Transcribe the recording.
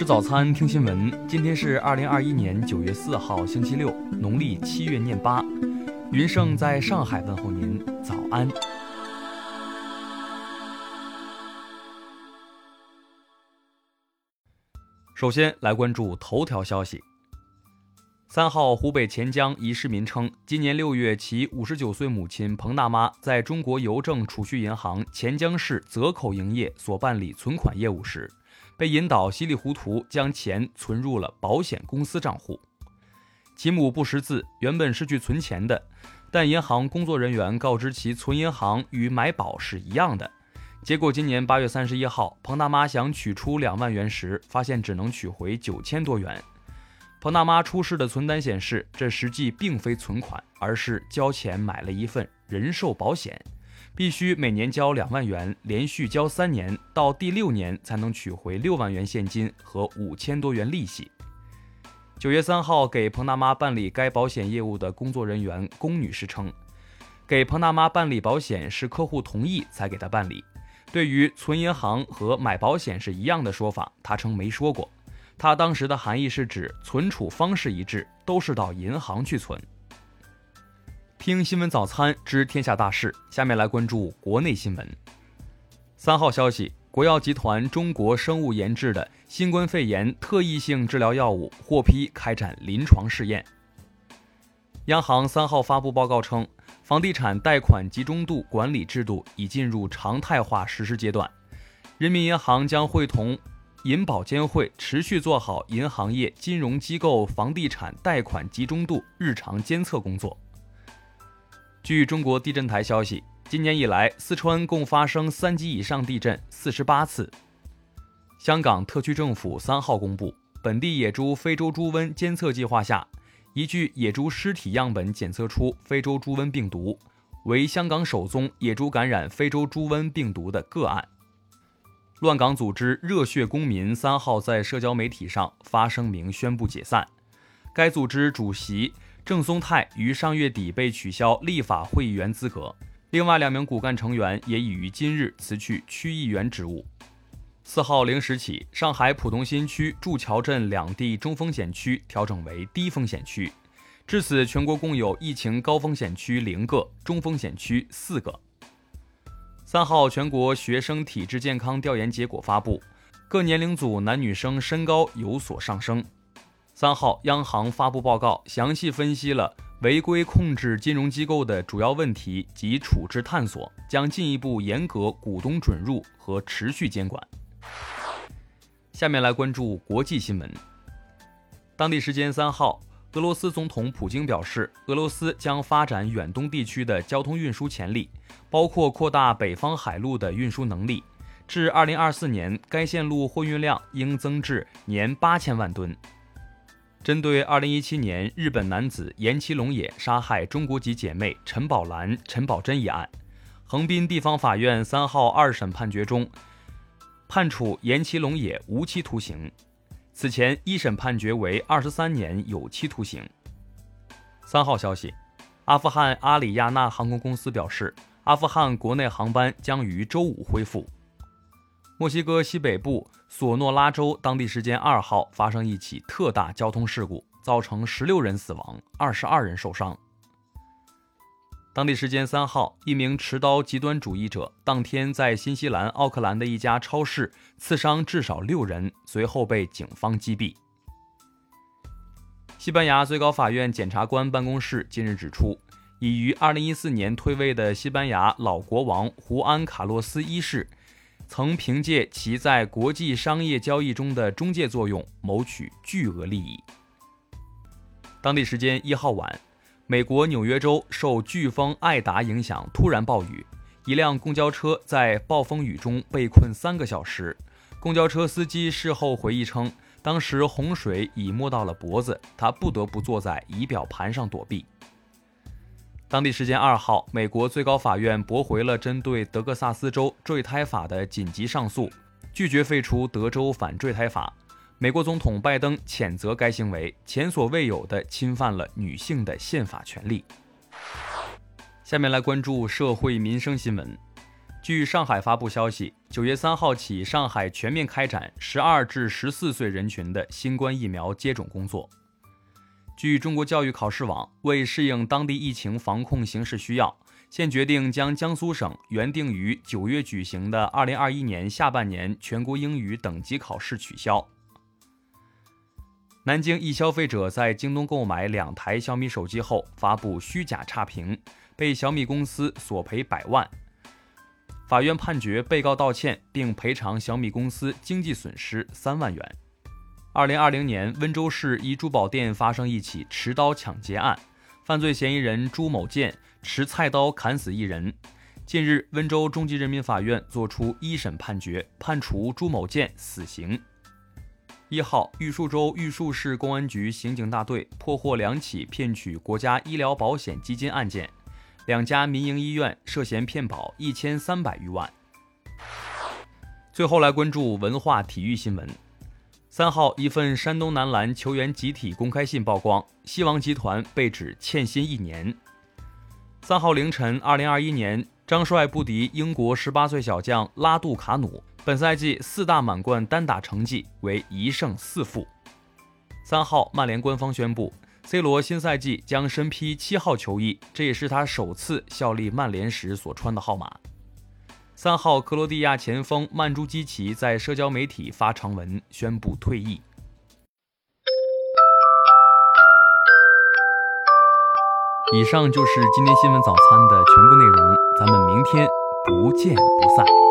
吃早餐，听新闻。今天是二零二一年九月四号，星期六，农历七月廿八。云盛在上海问候您，早安。首先来关注头条消息。三号，湖北潜江一市民称，今年六月，其五十九岁母亲彭大妈在中国邮政储蓄银行潜江市泽口营业所办理存款业务时，被引导稀里糊涂将钱存入了保险公司账户。其母不识字，原本是去存钱的，但银行工作人员告知其存银行与买保是一样的。结果今年八月三十一号，彭大妈想取出两万元时，发现只能取回九千多元。彭大妈出示的存单显示，这实际并非存款，而是交钱买了一份人寿保险，必须每年交两万元，连续交三年，到第六年才能取回六万元现金和五千多元利息。九月三号，给彭大妈办理该保险业务的工作人员龚女士称，给彭大妈办理保险是客户同意才给她办理。对于存银行和买保险是一样的说法，她称没说过。她当时的含义是指存储方式一致，都是到银行去存。听新闻早餐知天下大事，下面来关注国内新闻。三号消息，国药集团中国生物研制的新冠肺炎特异性治疗药物获批开展临床试验。央行三号发布报告称，房地产贷款集中度管理制度已进入常态化实施阶段，人民银行将会同。银保监会持续做好银行业金融机构房地产贷款集中度日常监测工作。据中国地震台消息，今年以来，四川共发生三级以上地震四十八次。香港特区政府三号公布，本地野猪非洲猪瘟监测计划下，一具野猪尸体样本检测出非洲猪瘟病毒，为香港首宗野猪感染非洲猪瘟病毒的个案。乱港组织“热血公民”三号在社交媒体上发声明宣布解散。该组织主席郑松泰于上月底被取消立法会议员资格，另外两名骨干成员也已于今日辞去区议员职务。四号零时起，上海浦东新区祝桥镇两地中风险区调整为低风险区，至此全国共有疫情高风险区零个，中风险区四个。三号，全国学生体质健康调研结果发布，各年龄组男女生身高有所上升。三号，央行发布报告，详细分析了违规控制金融机构的主要问题及处置探索，将进一步严格股东准入和持续监管。下面来关注国际新闻。当地时间三号，俄罗斯总统普京表示，俄罗斯将发展远东地区的交通运输潜力。包括扩大北方海路的运输能力，至二零二四年，该线路货运量应增至年八千万吨。针对二零一七年日本男子岩崎龙也杀害中国籍姐妹陈宝兰、陈宝珍一案，横滨地方法院三号二审判决中，判处岩崎龙也无期徒刑。此前一审判决为二十三年有期徒刑。三号消息，阿富汗阿里亚纳航空公司表示。阿富汗国内航班将于周五恢复。墨西哥西北部索诺拉州当地时间二号发生一起特大交通事故，造成十六人死亡，二十二人受伤。当地时间三号，一名持刀极端主义者当天在新西兰奥克兰的一家超市刺伤至少六人，随后被警方击毙。西班牙最高法院检察官办公室近日指出。已于二零一四年退位的西班牙老国王胡安·卡洛斯一世，曾凭借其在国际商业交易中的中介作用，谋取巨额利益。当地时间一号晚，美国纽约州受飓风艾达影响，突然暴雨，一辆公交车在暴风雨中被困三个小时。公交车司机事后回忆称，当时洪水已没到了脖子，他不得不坐在仪表盘上躲避。当地时间二号，美国最高法院驳回了针对德克萨斯州坠胎法的紧急上诉，拒绝废除德州反坠胎法。美国总统拜登谴责该行为前所未有的侵犯了女性的宪法权利。下面来关注社会民生新闻。据上海发布消息，九月三号起，上海全面开展十二至十四岁人群的新冠疫苗接种工作。据中国教育考试网，为适应当地疫情防控形势需要，现决定将江苏省原定于九月举行的二零二一年下半年全国英语等级考试取消。南京一消费者在京东购买两台小米手机后发布虚假差评，被小米公司索赔百万。法院判决被告道歉，并赔偿小米公司经济损失三万元。二零二零年，温州市一珠宝店发生一起持刀抢劫案，犯罪嫌疑人朱某建持菜刀砍死一人。近日，温州中级人民法院作出一审判决，判处朱某建死刑。一号，玉树州玉树市公安局刑警大队破获两起骗取国家医疗保险基金案件。两家民营医院涉嫌骗保一千三百余万。最后来关注文化体育新闻。三号，一份山东男篮球员集体公开信曝光，西王集团被指欠薪一年。三号凌晨，二零二一年，张帅不敌英国十八岁小将拉杜卡努，本赛季四大满贯单打成绩为一胜四负。三号，曼联官方宣布。C 罗新赛季将身披七号球衣，这也是他首次效力曼联时所穿的号码。三号，克罗地亚前锋曼朱基奇在社交媒体发长文宣布退役。以上就是今天新闻早餐的全部内容，咱们明天不见不散。